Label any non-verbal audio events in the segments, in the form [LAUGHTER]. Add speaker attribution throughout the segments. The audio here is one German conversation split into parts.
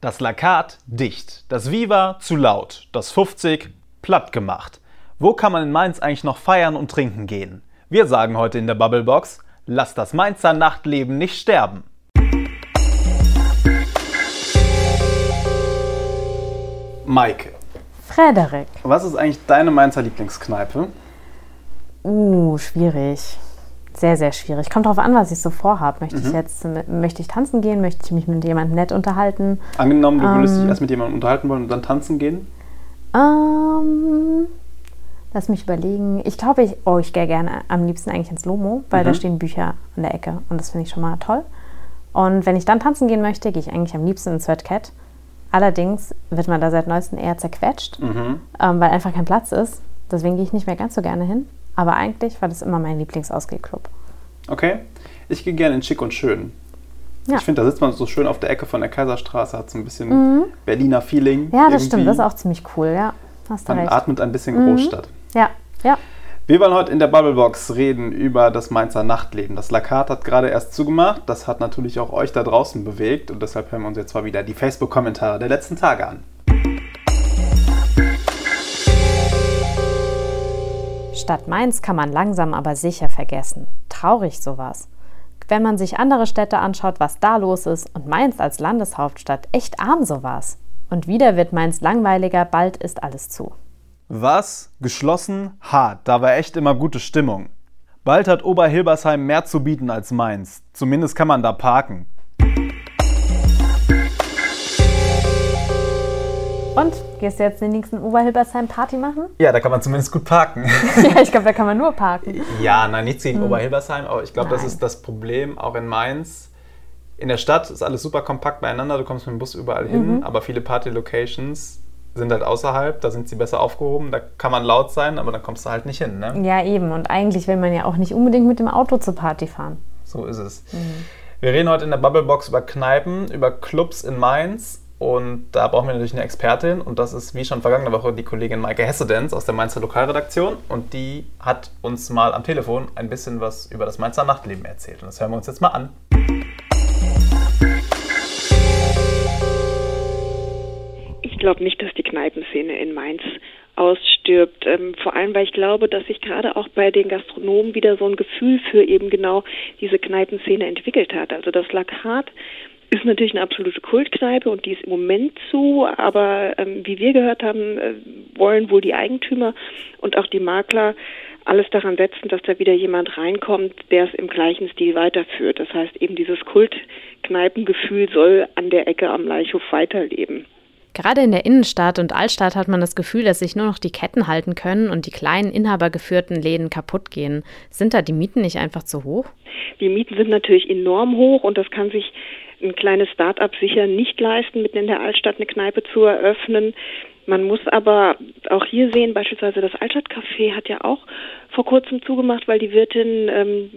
Speaker 1: Das Lakat dicht, das Viva zu laut, das 50 platt gemacht. Wo kann man in Mainz eigentlich noch feiern und trinken gehen? Wir sagen heute in der Bubblebox, lass das Mainzer Nachtleben nicht sterben. Maike.
Speaker 2: Frederik.
Speaker 1: Was ist eigentlich deine Mainzer Lieblingskneipe?
Speaker 2: Uh, schwierig sehr, sehr schwierig. Kommt darauf an, was ich so vorhabe. Möchte mhm. ich jetzt möchte ich tanzen gehen? Möchte ich mich mit jemandem nett unterhalten?
Speaker 1: Angenommen, du ähm, würdest dich erst mit jemandem unterhalten wollen und dann tanzen gehen?
Speaker 2: Ähm, lass mich überlegen. Ich glaube, ich, oh, ich gehe gerne am liebsten eigentlich ins Lomo, weil mhm. da stehen Bücher an der Ecke und das finde ich schon mal toll. Und wenn ich dann tanzen gehen möchte, gehe ich eigentlich am liebsten ins Red Cat. Allerdings wird man da seit neuestem eher zerquetscht, mhm. ähm, weil einfach kein Platz ist. Deswegen gehe ich nicht mehr ganz so gerne hin. Aber eigentlich war das immer mein Lieblingsausgehclub.
Speaker 1: Okay. Ich gehe gerne in Schick und Schön. Ja. Ich finde, da sitzt man so schön auf der Ecke von der Kaiserstraße, hat so ein bisschen mhm. Berliner Feeling.
Speaker 2: Ja, das irgendwie. stimmt, das ist auch ziemlich cool, ja.
Speaker 1: Hast du man recht. atmet ein bisschen mhm. Großstadt.
Speaker 2: Ja, ja.
Speaker 1: Wir wollen heute in der Bubblebox reden über das Mainzer Nachtleben. Das Lakat hat gerade erst zugemacht. Das hat natürlich auch euch da draußen bewegt und deshalb hören wir uns jetzt mal wieder die Facebook-Kommentare der letzten Tage an.
Speaker 2: Stadt Mainz kann man langsam aber sicher vergessen. Traurig sowas. Wenn man sich andere Städte anschaut, was da los ist, und Mainz als Landeshauptstadt echt arm sowas. Und wieder wird Mainz langweiliger, bald ist alles zu.
Speaker 1: Was? Geschlossen? Hart, da war echt immer gute Stimmung. Bald hat Oberhilbersheim mehr zu bieten als Mainz. Zumindest kann man da parken.
Speaker 2: Und gehst du jetzt den nächsten Oberhilbersheim Party machen? [LAUGHS]
Speaker 1: Ja, da kann man zumindest gut parken. [LAUGHS]
Speaker 2: ja, ich glaube, da kann man nur parken.
Speaker 1: Ja, nein, nichts gegen hm. Oberhilbersheim, aber ich glaube, das ist das Problem auch in Mainz. In der Stadt ist alles super kompakt beieinander, du kommst mit dem Bus überall hin, mhm. aber viele Party-Locations sind halt außerhalb, da sind sie besser aufgehoben, da kann man laut sein, aber dann kommst du halt nicht hin. Ne?
Speaker 2: Ja, eben. Und eigentlich will man ja auch nicht unbedingt mit dem Auto zur Party fahren.
Speaker 1: So ist es. Mhm. Wir reden heute in der Bubblebox über Kneipen, über Clubs in Mainz und da brauchen wir natürlich eine Expertin und das ist wie schon vergangene Woche die Kollegin Maike Hessedenz aus der Mainzer Lokalredaktion und die hat uns mal am Telefon ein bisschen was über das Mainzer Nachtleben erzählt und das hören wir uns jetzt mal an.
Speaker 3: Ich glaube nicht, dass die Kneipenszene in Mainz ausstirbt. Ähm, vor allem, weil ich glaube, dass sich gerade auch bei den Gastronomen wieder so ein Gefühl für eben genau diese Kneipenszene entwickelt hat. Also das Lakat ist natürlich eine absolute Kultkneipe und die ist im Moment zu, aber ähm, wie wir gehört haben, äh, wollen wohl die Eigentümer und auch die Makler alles daran setzen, dass da wieder jemand reinkommt, der es im gleichen Stil weiterführt. Das heißt, eben dieses Kultkneipengefühl soll an der Ecke am Leichhof weiterleben.
Speaker 2: Gerade in der Innenstadt und Altstadt hat man das Gefühl, dass sich nur noch die Ketten halten können und die kleinen inhabergeführten Läden kaputt gehen. Sind da die Mieten nicht einfach zu hoch?
Speaker 3: Die Mieten sind natürlich enorm hoch und das kann sich ein kleines Start-up sicher nicht leisten, mitten in der Altstadt eine Kneipe zu eröffnen. Man muss aber auch hier sehen, beispielsweise das Altstadtcafé hat ja auch vor kurzem zugemacht, weil die Wirtin ähm,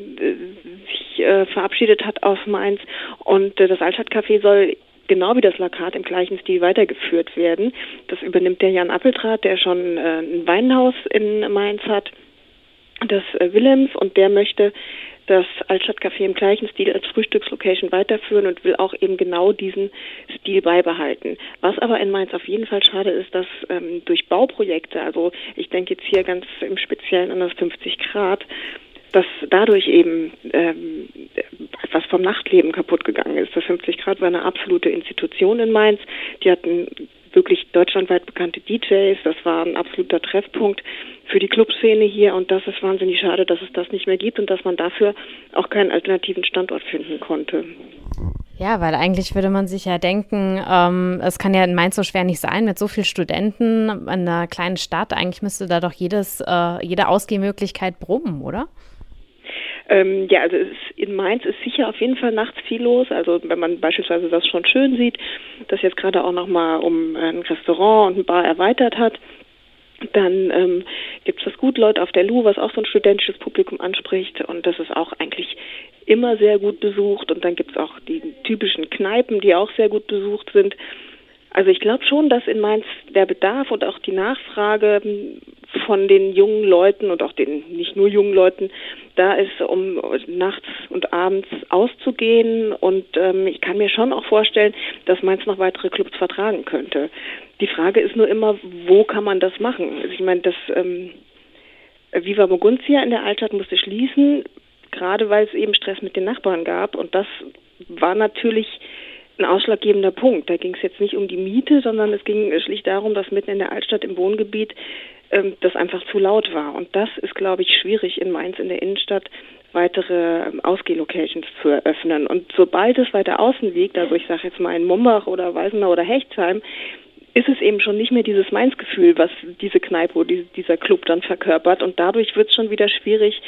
Speaker 3: sich äh, verabschiedet hat aus Mainz. Und äh, das Altstadtcafé soll genau wie das Lakat im gleichen Stil weitergeführt werden. Das übernimmt der Jan Appeltrat, der schon äh, ein Weinhaus in Mainz hat, das äh, Willems, und der möchte das Altstadtcafé im gleichen Stil als Frühstückslocation weiterführen und will auch eben genau diesen Stil beibehalten. Was aber in Mainz auf jeden Fall schade ist, dass ähm, durch Bauprojekte, also ich denke jetzt hier ganz im Speziellen an das 50 Grad, dass dadurch eben ähm, was vom Nachtleben kaputt gegangen ist. Das 50 Grad war eine absolute Institution in Mainz. Die hatten wirklich deutschlandweit bekannte DJs. Das war ein absoluter Treffpunkt für die Clubszene hier und das ist wahnsinnig schade, dass es das nicht mehr gibt und dass man dafür auch keinen alternativen Standort finden konnte.
Speaker 2: Ja, weil eigentlich würde man sich ja denken, ähm, es kann ja in Mainz so schwer nicht sein mit so vielen Studenten in einer kleinen Stadt. Eigentlich müsste da doch jedes, äh, jede Ausgehmöglichkeit brummen, oder?
Speaker 3: Ähm, ja, also in Mainz ist sicher auf jeden Fall nachts viel los. Also wenn man beispielsweise das schon schön sieht, dass jetzt gerade auch nochmal um ein Restaurant und ein Bar erweitert hat, dann ähm, gibt es das Gutleut auf der Lu, was auch so ein studentisches Publikum anspricht. Und das ist auch eigentlich immer sehr gut besucht. Und dann gibt es auch die typischen Kneipen, die auch sehr gut besucht sind. Also ich glaube schon, dass in Mainz der Bedarf und auch die Nachfrage von den jungen Leuten und auch den nicht nur jungen Leuten da ist, um nachts und abends auszugehen. Und ähm, ich kann mir schon auch vorstellen, dass Mainz noch weitere Clubs vertragen könnte. Die Frage ist nur immer, wo kann man das machen? Also ich meine, das ähm, Viva Moguntia in der Altstadt musste schließen, gerade weil es eben Stress mit den Nachbarn gab. Und das war natürlich ein ausschlaggebender Punkt. Da ging es jetzt nicht um die Miete, sondern es ging schlicht darum, dass mitten in der Altstadt im Wohngebiet ähm, das einfach zu laut war. Und das ist, glaube ich, schwierig in Mainz in der Innenstadt weitere ähm, Ausgehlocations zu eröffnen. Und sobald es weiter außen liegt, also ich sage jetzt mal in Mumbach oder Weisenau oder Hechtsheim, ist es eben schon nicht mehr dieses Mainz-Gefühl, was diese Kneipe oder dieser Club dann verkörpert. Und dadurch wird es schon wieder schwierig,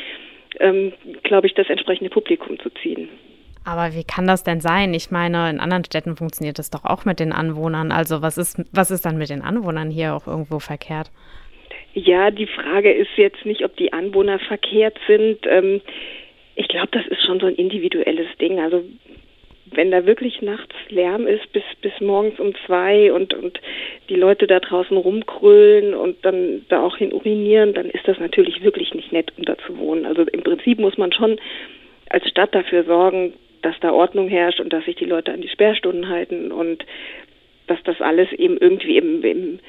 Speaker 3: ähm, glaube ich, das entsprechende Publikum zu ziehen.
Speaker 2: Aber wie kann das denn sein? Ich meine, in anderen Städten funktioniert das doch auch mit den Anwohnern. Also was ist, was ist dann mit den Anwohnern hier auch irgendwo verkehrt?
Speaker 3: Ja, die Frage ist jetzt nicht, ob die Anwohner verkehrt sind. Ähm, ich glaube, das ist schon so ein individuelles Ding. Also wenn da wirklich nachts Lärm ist bis bis morgens um zwei und und die Leute da draußen rumkrölen und dann da auch hin urinieren, dann ist das natürlich wirklich nicht nett, um da zu wohnen. Also im Prinzip muss man schon als Stadt dafür sorgen, dass da Ordnung herrscht und dass sich die Leute an die Sperrstunden halten und dass das alles eben irgendwie im, im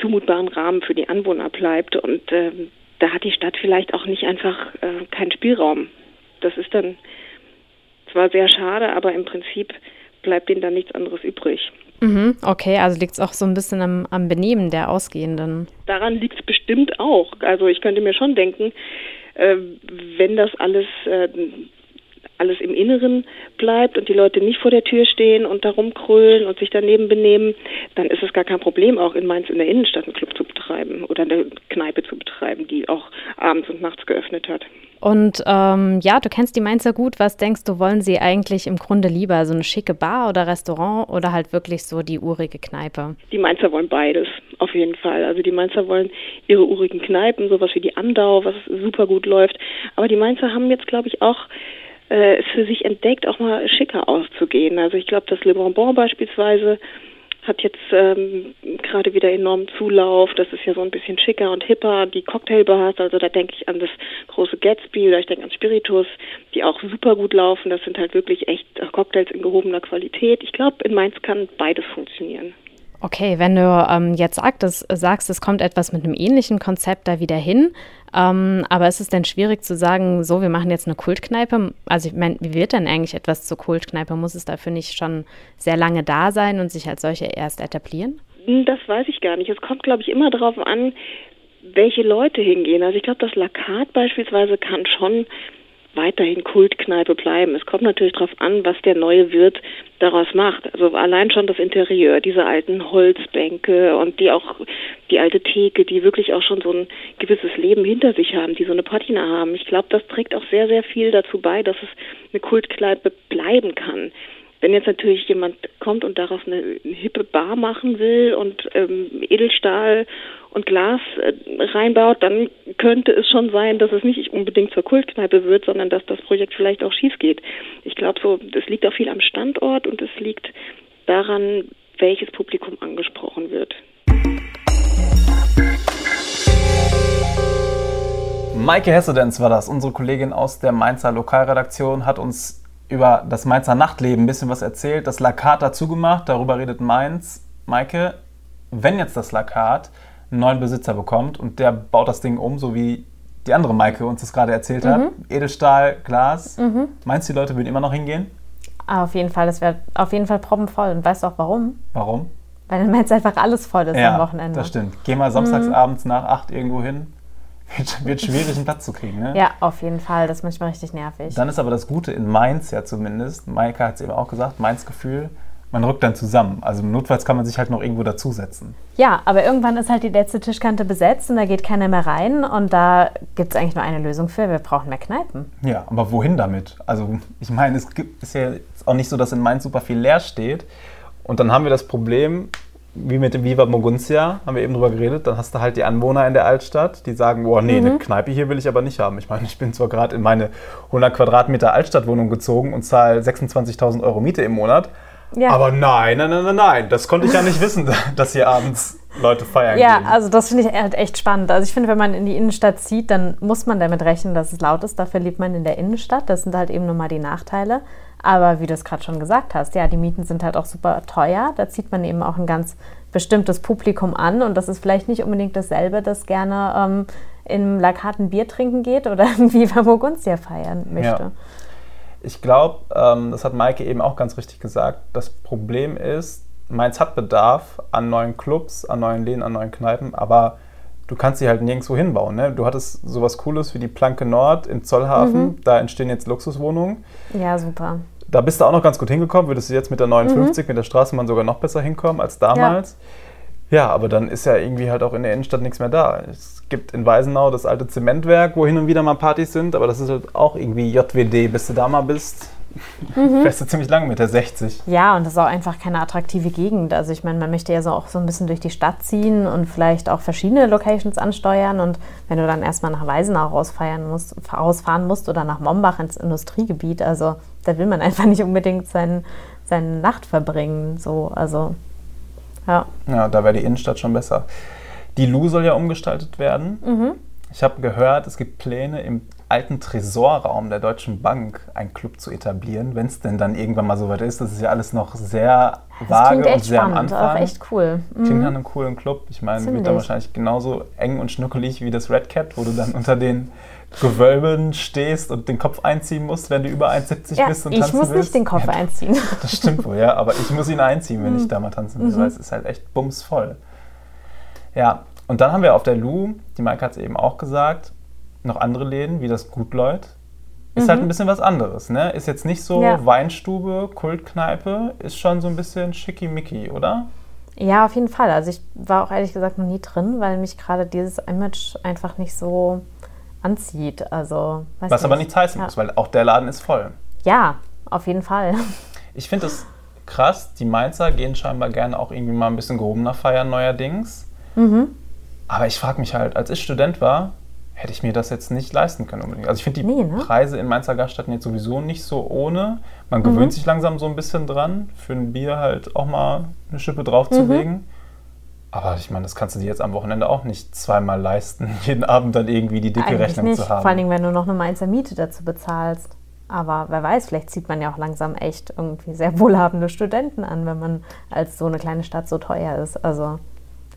Speaker 3: zumutbaren Rahmen für die Anwohner bleibt. Und äh, da hat die Stadt vielleicht auch nicht einfach äh, keinen Spielraum. Das ist dann zwar sehr schade, aber im Prinzip bleibt ihnen dann nichts anderes übrig.
Speaker 2: Mhm, okay, also liegt es auch so ein bisschen am, am Benehmen der Ausgehenden.
Speaker 3: Daran liegt es bestimmt auch. Also ich könnte mir schon denken, äh, wenn das alles äh, alles im Inneren bleibt und die Leute nicht vor der Tür stehen und da rumkrölen und sich daneben benehmen, dann ist es gar kein Problem, auch in Mainz in der Innenstadt einen Club zu betreiben oder eine Kneipe zu betreiben, die auch abends und nachts geöffnet hat.
Speaker 2: Und ähm, ja, du kennst die Mainzer gut. Was denkst du, wollen sie eigentlich im Grunde lieber? So eine schicke Bar oder Restaurant oder halt wirklich so die urige Kneipe?
Speaker 3: Die Mainzer wollen beides, auf jeden Fall. Also die Mainzer wollen ihre urigen Kneipen, sowas wie die Andau, was super gut läuft. Aber die Mainzer haben jetzt, glaube ich, auch äh, für sich entdeckt, auch mal schicker auszugehen. Also ich glaube, das Le Bonbon beispielsweise hat jetzt ähm, gerade wieder enormen Zulauf. Das ist ja so ein bisschen schicker und hipper. Die Cocktailbars, also da denke ich an das große Gatsby oder ich denke an Spiritus, die auch super gut laufen. Das sind halt wirklich echt Cocktails in gehobener Qualität. Ich glaube, in Mainz kann beides funktionieren.
Speaker 2: Okay, wenn du ähm, jetzt sagst, sagst, es kommt etwas mit einem ähnlichen Konzept da wieder hin, ähm, aber ist es denn schwierig zu sagen, so, wir machen jetzt eine Kultkneipe? Also ich meine, wie wird denn eigentlich etwas zur Kultkneipe? Muss es dafür nicht schon sehr lange da sein und sich als solche erst etablieren?
Speaker 3: Hm, das weiß ich gar nicht. Es kommt, glaube ich, immer darauf an, welche Leute hingehen. Also ich glaube, das Lakat beispielsweise kann schon weiterhin Kultkneipe bleiben. Es kommt natürlich darauf an, was der neue Wirt daraus macht. Also allein schon das Interieur, diese alten Holzbänke und die auch die alte Theke, die wirklich auch schon so ein gewisses Leben hinter sich haben, die so eine Patina haben. Ich glaube, das trägt auch sehr, sehr viel dazu bei, dass es eine Kultkneipe bleiben kann. Wenn jetzt natürlich jemand kommt und daraus eine, eine hippe Bar machen will und ähm, Edelstahl und Glas äh, reinbaut, dann könnte es schon sein, dass es nicht unbedingt zur Kultkneipe wird, sondern dass das Projekt vielleicht auch schief geht. Ich glaube so, das liegt auch viel am Standort und es liegt daran, welches Publikum angesprochen wird.
Speaker 1: Maike Hessedenz war das, unsere Kollegin aus der Mainzer Lokalredaktion, hat uns über das Mainzer Nachtleben ein bisschen was erzählt, das Lakat dazu gemacht, darüber redet Mainz. Maike, wenn jetzt das Lakat einen neuen Besitzer bekommt und der baut das Ding um, so wie die andere Maike uns das gerade erzählt hat, mhm. Edelstahl, Glas, mhm. meinst du, die Leute würden immer noch hingehen?
Speaker 2: Ah, auf jeden Fall, das wäre auf jeden Fall proppenvoll. Und weißt du auch warum?
Speaker 1: Warum?
Speaker 2: Weil dann Mainz einfach alles voll ist
Speaker 1: ja,
Speaker 2: am Wochenende.
Speaker 1: das stimmt. Geh mal samstags mhm. abends nach acht irgendwo hin, wird, wird schwierig, einen Platz zu kriegen. Ne?
Speaker 2: Ja, auf jeden Fall. Das ist manchmal richtig nervig.
Speaker 1: Dann ist aber das Gute in Mainz ja zumindest, Maike hat es eben auch gesagt, Mainz Gefühl, man rückt dann zusammen. Also notfalls kann man sich halt noch irgendwo dazusetzen.
Speaker 2: Ja, aber irgendwann ist halt die letzte Tischkante besetzt und da geht keiner mehr rein und da gibt es eigentlich nur eine Lösung für, wir brauchen mehr Kneipen.
Speaker 1: Ja, aber wohin damit? Also ich meine, es gibt, ist ja auch nicht so, dass in Mainz super viel leer steht und dann haben wir das Problem, wie mit dem Viva Moguntia, haben wir eben drüber geredet, dann hast du halt die Anwohner in der Altstadt, die sagen, boah, nee, mhm. eine Kneipe hier will ich aber nicht haben. Ich meine, ich bin zwar gerade in meine 100 Quadratmeter Altstadtwohnung gezogen und zahle 26.000 Euro Miete im Monat, ja. Aber nein, nein, nein, nein, nein. Das konnte ich ja nicht wissen, [LAUGHS] dass hier abends Leute feiern
Speaker 2: ja,
Speaker 1: gehen.
Speaker 2: Ja, also das finde ich halt echt spannend. Also ich finde, wenn man in die Innenstadt zieht, dann muss man damit rechnen, dass es laut ist. Dafür lebt man in der Innenstadt. Das sind halt eben nun mal die Nachteile. Aber wie du es gerade schon gesagt hast, ja, die Mieten sind halt auch super teuer. Da zieht man eben auch ein ganz bestimmtes Publikum an. Und das ist vielleicht nicht unbedingt dasselbe, das gerne ähm, im Lakaten Bier trinken geht oder [LAUGHS] irgendwie Burgundia feiern möchte. Ja.
Speaker 1: Ich glaube, ähm, das hat Maike eben auch ganz richtig gesagt, das Problem ist, Mainz hat Bedarf an neuen Clubs, an neuen Läden, an neuen Kneipen, aber du kannst sie halt nirgendwo hinbauen. Ne? Du hattest sowas Cooles wie die Planke Nord in Zollhafen, mhm. da entstehen jetzt Luxuswohnungen.
Speaker 2: Ja, super.
Speaker 1: Da bist du auch noch ganz gut hingekommen, würdest du jetzt mit der 59, mhm. mit der Straßenbahn sogar noch besser hinkommen als damals. Ja. Ja, aber dann ist ja irgendwie halt auch in der Innenstadt nichts mehr da. Es gibt in Weisenau das alte Zementwerk, wo hin und wieder mal Partys sind, aber das ist halt auch irgendwie JWD, bis du da mal bist mhm. fährst du ziemlich lange mit der 60.
Speaker 2: Ja, und das ist auch einfach keine attraktive Gegend. Also ich meine, man möchte ja so auch so ein bisschen durch die Stadt ziehen und vielleicht auch verschiedene Locations ansteuern. Und wenn du dann erstmal nach Weisenau rausfeiern musst, rausfahren musst oder nach Mombach ins Industriegebiet, also da will man [LAUGHS] einfach nicht unbedingt sein, seine Nacht verbringen. So, also ja.
Speaker 1: Ja, da wäre die Innenstadt schon besser. Die Lu soll ja umgestaltet werden. Mhm. Ich habe gehört, es gibt Pläne im alten Tresorraum der Deutschen Bank einen Club zu etablieren, wenn es denn dann irgendwann mal so weit ist. Das ist ja alles noch sehr vage und sehr spannend, am Anfang.
Speaker 2: Auch echt cool.
Speaker 1: Mhm. Klingt nach einem coolen Club. Ich meine, wird dann wahrscheinlich genauso eng und schnuckelig wie das Red Cat, wo du dann unter den Gewölben stehst und den Kopf einziehen musst, wenn du über 1,70 ja, bist und
Speaker 2: tanzen willst. Ich muss nicht den Kopf
Speaker 1: ja,
Speaker 2: einziehen. [LAUGHS]
Speaker 1: Das stimmt wohl, ja, aber ich muss ihn einziehen, wenn ich mhm. da mal tanzen will, mhm. weil es ist halt echt bumsvoll. Ja, und dann haben wir auf der Lu, die Maike hat es eben auch gesagt, noch andere Läden, wie das Gutleut. Ist mhm. halt ein bisschen was anderes, ne? Ist jetzt nicht so ja. Weinstube, Kultkneipe, ist schon so ein bisschen schickimicki, oder?
Speaker 2: Ja, auf jeden Fall. Also ich war auch ehrlich gesagt noch nie drin, weil mich gerade dieses Image einfach nicht so anzieht. Also,
Speaker 1: Was nicht. aber nichts heißen ja. muss, weil auch der Laden ist voll.
Speaker 2: Ja, auf jeden Fall. [LAUGHS]
Speaker 1: Ich finde es krass, die Mainzer gehen scheinbar gerne auch irgendwie mal ein bisschen gehobener feiern neuerdings. Mhm. Aber ich frage mich halt, als ich Student war, hätte ich mir das jetzt nicht leisten können unbedingt. Also ich finde die nee, ne? Preise in Mainzer Gaststätten jetzt sowieso nicht so ohne. Man gewöhnt mhm. sich langsam so ein bisschen dran, für ein Bier halt auch mal eine Schippe draufzulegen. Mhm. Aber ich meine, das kannst du dir jetzt am Wochenende auch nicht zweimal leisten, [LAUGHS] jeden Abend dann irgendwie die dicke Eigentlich Rechnung
Speaker 2: nicht.
Speaker 1: zu haben.
Speaker 2: Vor allem, wenn du noch eine Mainzer Miete dazu bezahlst. Aber wer weiß, vielleicht zieht man ja auch langsam echt irgendwie sehr wohlhabende Studenten an, wenn man als so eine kleine Stadt so teuer ist. Also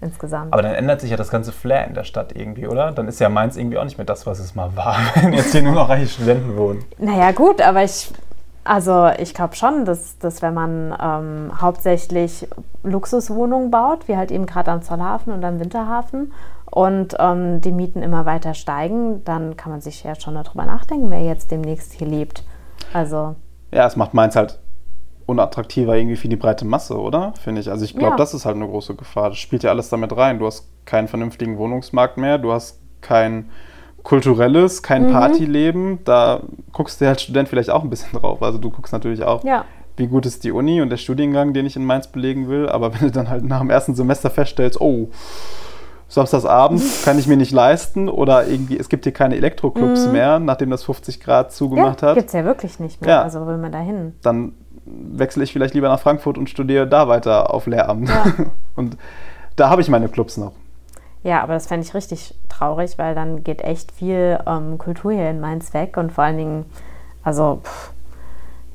Speaker 2: insgesamt.
Speaker 1: Aber dann ändert sich ja das ganze Flair in der Stadt irgendwie, oder? Dann ist ja Mainz irgendwie auch nicht mehr das, was es mal war, [LAUGHS] wenn jetzt hier nur noch reiche Studenten wohnen.
Speaker 2: Naja, gut, aber ich, also ich glaube schon, dass, dass wenn man ähm, hauptsächlich Luxuswohnungen baut, wie halt eben gerade am Zollhafen und am Winterhafen, und ähm, die Mieten immer weiter steigen, dann kann man sich ja schon darüber nachdenken, wer jetzt demnächst hier lebt. Also.
Speaker 1: Ja, es macht Mainz halt unattraktiver irgendwie für die breite Masse, oder? Finde ich. Also ich glaube, ja. das ist halt eine große Gefahr. Das spielt ja alles damit rein. Du hast keinen vernünftigen Wohnungsmarkt mehr, du hast kein kulturelles, kein mhm. Partyleben. Da guckst du als Student vielleicht auch ein bisschen [LAUGHS] drauf. Also du guckst natürlich auch, ja. wie gut ist die Uni und der Studiengang, den ich in Mainz belegen will. Aber [LAUGHS] wenn du dann halt nach dem ersten Semester feststellst, oh, Samstagsabend kann ich mir nicht leisten oder irgendwie, es gibt hier keine Elektroclubs mhm. mehr, nachdem das 50 Grad zugemacht
Speaker 2: ja,
Speaker 1: hat.
Speaker 2: Gibt es ja wirklich nicht mehr. Ja. Also wo will man da hin?
Speaker 1: Dann wechsle ich vielleicht lieber nach Frankfurt und studiere da weiter auf Lehramt. Ja. [LAUGHS] Und da habe ich meine Clubs noch.
Speaker 2: Ja, aber das fände ich richtig traurig, weil dann geht echt viel ähm, Kultur hier in Mainz weg und vor allen Dingen, also, pff,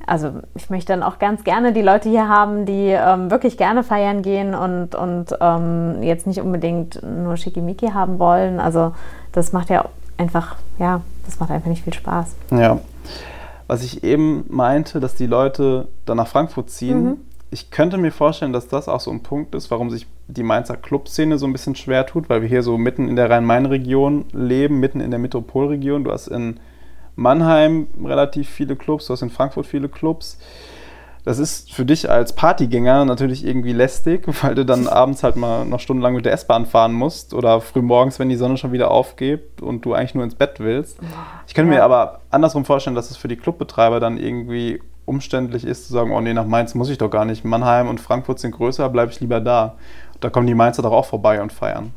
Speaker 2: also ich möchte dann auch ganz gerne die Leute hier haben, die ähm, wirklich gerne feiern gehen und, und ähm, jetzt nicht unbedingt nur Schickimicki haben wollen. Also das macht ja einfach, ja, das macht einfach nicht viel Spaß.
Speaker 1: Ja was ich eben meinte, dass die Leute dann nach Frankfurt ziehen. Mhm. Ich könnte mir vorstellen, dass das auch so ein Punkt ist, warum sich die Mainzer Clubszene so ein bisschen schwer tut, weil wir hier so mitten in der Rhein-Main-Region leben, mitten in der Metropolregion. Du hast in Mannheim relativ viele Clubs, du hast in Frankfurt viele Clubs. Das ist für dich als Partygänger natürlich irgendwie lästig, [LAUGHS] weil du dann [LAUGHS] abends halt mal noch stundenlang mit der S-Bahn fahren musst oder früh morgens, wenn die Sonne schon wieder aufgeht und du eigentlich nur ins Bett willst. Ich könnte ja. mir aber andersrum vorstellen, dass es für die Clubbetreiber dann irgendwie umständlich ist, zu sagen, oh nee, nach Mainz muss ich doch gar nicht. Mannheim und Frankfurt sind größer, bleibe ich lieber da. Da kommen die Mainzer doch auch vorbei und feiern.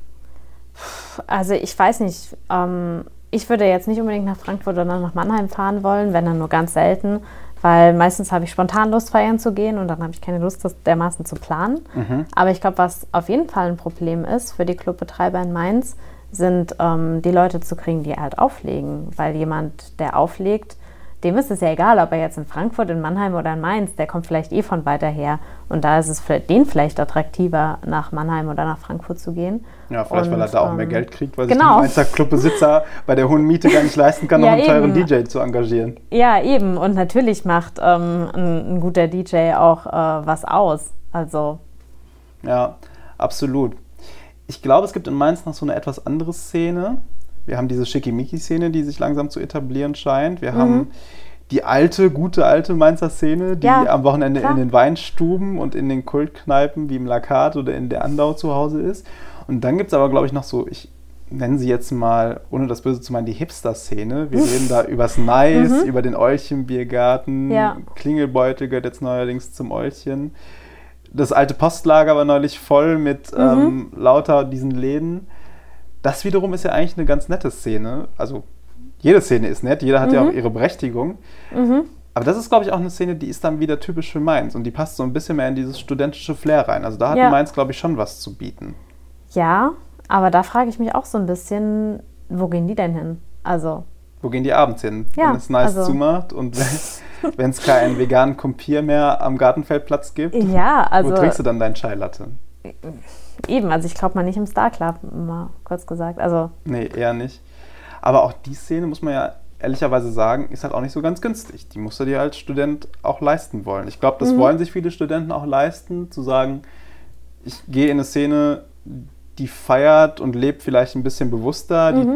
Speaker 2: Also ich weiß nicht. Ähm, ich würde jetzt nicht unbedingt nach Frankfurt oder nach Mannheim fahren wollen, wenn dann nur ganz selten Weil meistens habe ich spontan Lust, feiern zu gehen und dann habe ich keine Lust, das dermaßen zu planen.
Speaker 1: Mhm.
Speaker 2: Aber ich glaube, was auf jeden Fall ein Problem ist für die Clubbetreiber in Mainz, sind ähm, die Leute zu kriegen, die halt auflegen. Weil jemand, der auflegt, dem ist es ja egal, ob er jetzt in Frankfurt, in Mannheim oder in Mainz, der kommt vielleicht eh von weiter her. Und da ist es für den vielleicht attraktiver, nach Mannheim oder nach Frankfurt zu gehen.
Speaker 1: Ja, vielleicht,
Speaker 2: Und,
Speaker 1: weil er da auch mehr
Speaker 2: ähm,
Speaker 1: Geld kriegt, weil
Speaker 2: genau.
Speaker 1: sich der Mainzer Clubbesitzer bei der hohen Miete gar nicht leisten kann, [LAUGHS]
Speaker 2: Ja,
Speaker 1: noch einen teuren
Speaker 2: eben.
Speaker 1: DJ zu engagieren.
Speaker 2: Ja, eben. Und natürlich macht ähm, ein, ein guter DJ auch äh, was aus. Also,
Speaker 1: Ja, absolut. Ich glaube, es gibt in Mainz noch so eine etwas andere Szene. Wir haben diese Schickimicki-Szene, die sich langsam zu etablieren scheint. Wir haben die alte, gute alte Mainzer Szene, die
Speaker 2: Mhm. Ja,
Speaker 1: am Wochenende
Speaker 2: klar.
Speaker 1: in den Weinstuben und in den Kultkneipen wie im Lakat oder in der Andau zu Hause ist. Und dann gibt es aber, glaube ich, noch so, ich nenne sie jetzt mal, ohne das Böse zu meinen, die Hipster-Szene. Wir reden da übers Nice, über den Eulchen-Biergarten.
Speaker 2: Mhm. Ja.
Speaker 1: Klingelbeutel gehört jetzt neuerdings zum Eulchen. Das alte Postlager war neulich voll mit
Speaker 2: Mhm.
Speaker 1: ähm, lauter diesen Läden. Das wiederum ist ja eigentlich eine ganz nette Szene. Also jede Szene ist nett, jeder hat ja
Speaker 2: Mhm.
Speaker 1: auch ihre Berechtigung. Aber das ist, glaube ich, auch eine Szene, die ist dann wieder typisch für Mainz und die passt so ein bisschen mehr in dieses studentische Flair rein. Also da hat
Speaker 2: Ja.
Speaker 1: Mainz, glaube ich, schon was zu bieten.
Speaker 2: ja, aber da frage ich mich auch so ein bisschen, wo gehen die denn hin? Also,
Speaker 1: Wo gehen die abends hin,
Speaker 2: Ja,
Speaker 1: wenn es nice
Speaker 2: also-
Speaker 1: zumacht und wenn [LAUGHS] es keinen veganen Kumpier mehr am Gartenfeldplatz gibt?
Speaker 2: ja, also
Speaker 1: Wo trinkst du dann deinen Chai Latte?
Speaker 2: Eben, also ich glaube mal nicht im Star Club, mal kurz gesagt. Also,
Speaker 1: Nee, eher nicht. Aber auch die Szene, muss man ja ehrlicherweise sagen, ist halt auch nicht so ganz günstig. Die musst du dir als Student auch leisten wollen. Ich glaube, das wollen sich viele Studenten auch leisten, zu sagen, ich gehe in eine Szene, die feiert und lebt vielleicht ein bisschen bewusster, die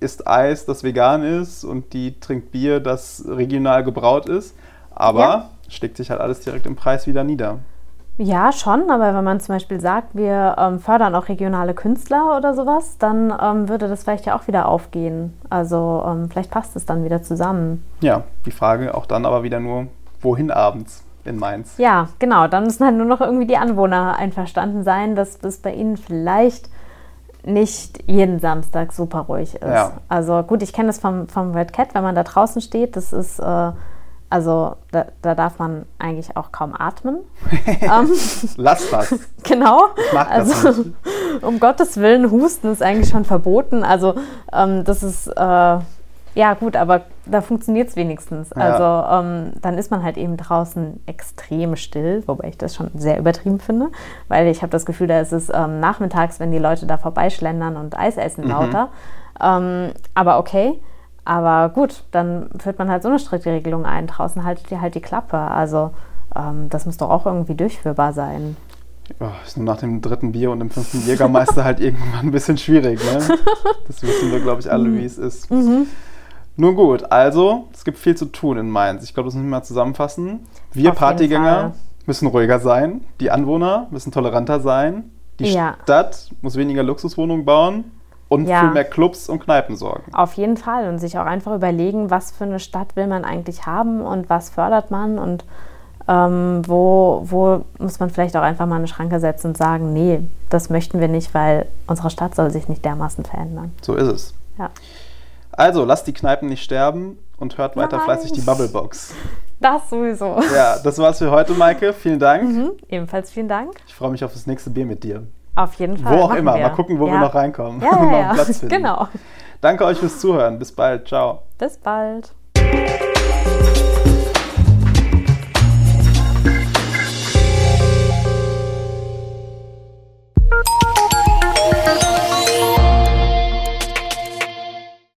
Speaker 1: isst Eis, das vegan ist und die trinkt Bier, das regional gebraut ist. Aber
Speaker 2: Ja.
Speaker 1: schlägt sich halt alles direkt im Preis wieder nieder.
Speaker 2: Ja, schon, aber wenn man zum Beispiel sagt, wir ähm, fördern auch regionale Künstler oder sowas, dann ähm, würde das vielleicht ja auch wieder aufgehen. Also, ähm, vielleicht passt es dann wieder zusammen.
Speaker 1: Ja, die Frage auch dann aber wieder nur, wohin abends in Mainz?
Speaker 2: Ja, genau. Dann müssen halt nur noch irgendwie die Anwohner einverstanden sein, dass es bei ihnen vielleicht nicht jeden Samstag super ruhig ist.
Speaker 1: Ja.
Speaker 2: Also gut, ich kenne das vom, vom Red Cat, wenn man da draußen steht, das ist, äh, also da, da darf man eigentlich auch kaum atmen. [LAUGHS] ähm,
Speaker 1: Lass das. [LAUGHS]
Speaker 2: genau.
Speaker 1: mach das
Speaker 2: also [LAUGHS] um Gottes Willen, Husten ist eigentlich schon verboten. Also ähm, das ist äh, ja gut, aber da funktioniert es wenigstens.
Speaker 1: Ja.
Speaker 2: Also ähm, dann ist man halt eben draußen extrem still, wobei ich das schon sehr übertrieben finde, weil ich habe das Gefühl, da ist es ähm, nachmittags, wenn die Leute da vorbeischlendern und Eis essen lauter. Ähm, aber okay. Aber gut, dann führt man halt so eine strikte Regelung ein. Draußen haltet ihr halt die Klappe. Also ähm, das muss doch auch irgendwie durchführbar sein.
Speaker 1: Oh, ist nur nach dem dritten Bier und dem fünften Jägermeister halt irgendwann ein bisschen schwierig, ne? [LAUGHS] Das wissen wir, glaube ich, alle, wie es ist. Nun gut, also, es gibt viel zu tun in Mainz. Ich glaube, das müssen wir mal zusammenfassen. Wir
Speaker 2: Auf
Speaker 1: Partygänger müssen ruhiger sein, die Anwohner müssen toleranter sein, die
Speaker 2: Ja.
Speaker 1: Stadt muss weniger Luxuswohnungen bauen und
Speaker 2: Ja.
Speaker 1: für mehr Clubs und Kneipen sorgen.
Speaker 2: Auf jeden Fall und sich auch einfach überlegen, was für eine Stadt will man eigentlich haben und was fördert man und ähm, wo, wo muss man vielleicht auch einfach mal eine Schranke setzen und sagen, nee, das möchten wir nicht, weil unsere Stadt soll sich nicht dermaßen verändern.
Speaker 1: So ist es.
Speaker 2: Ja.
Speaker 1: Also, lasst die Kneipen nicht sterben und hört weiter
Speaker 2: Nein.
Speaker 1: fleißig die Bubblebox.
Speaker 2: Das sowieso.
Speaker 1: Ja, das war's für heute, Maike. Vielen Dank.
Speaker 2: Mhm. Ebenfalls vielen Dank.
Speaker 1: Ich freue mich auf das nächste Bier mit dir.
Speaker 2: Auf jeden Fall.
Speaker 1: Wo auch immer.
Speaker 2: wir.
Speaker 1: Mal gucken, wo
Speaker 2: ja.
Speaker 1: wir noch reinkommen.
Speaker 2: Ja, [LAUGHS] ja, ja.
Speaker 1: Platz finden. [LAUGHS]
Speaker 2: genau.
Speaker 1: Danke euch fürs Zuhören. Bis bald. Ciao.
Speaker 2: Bis bald.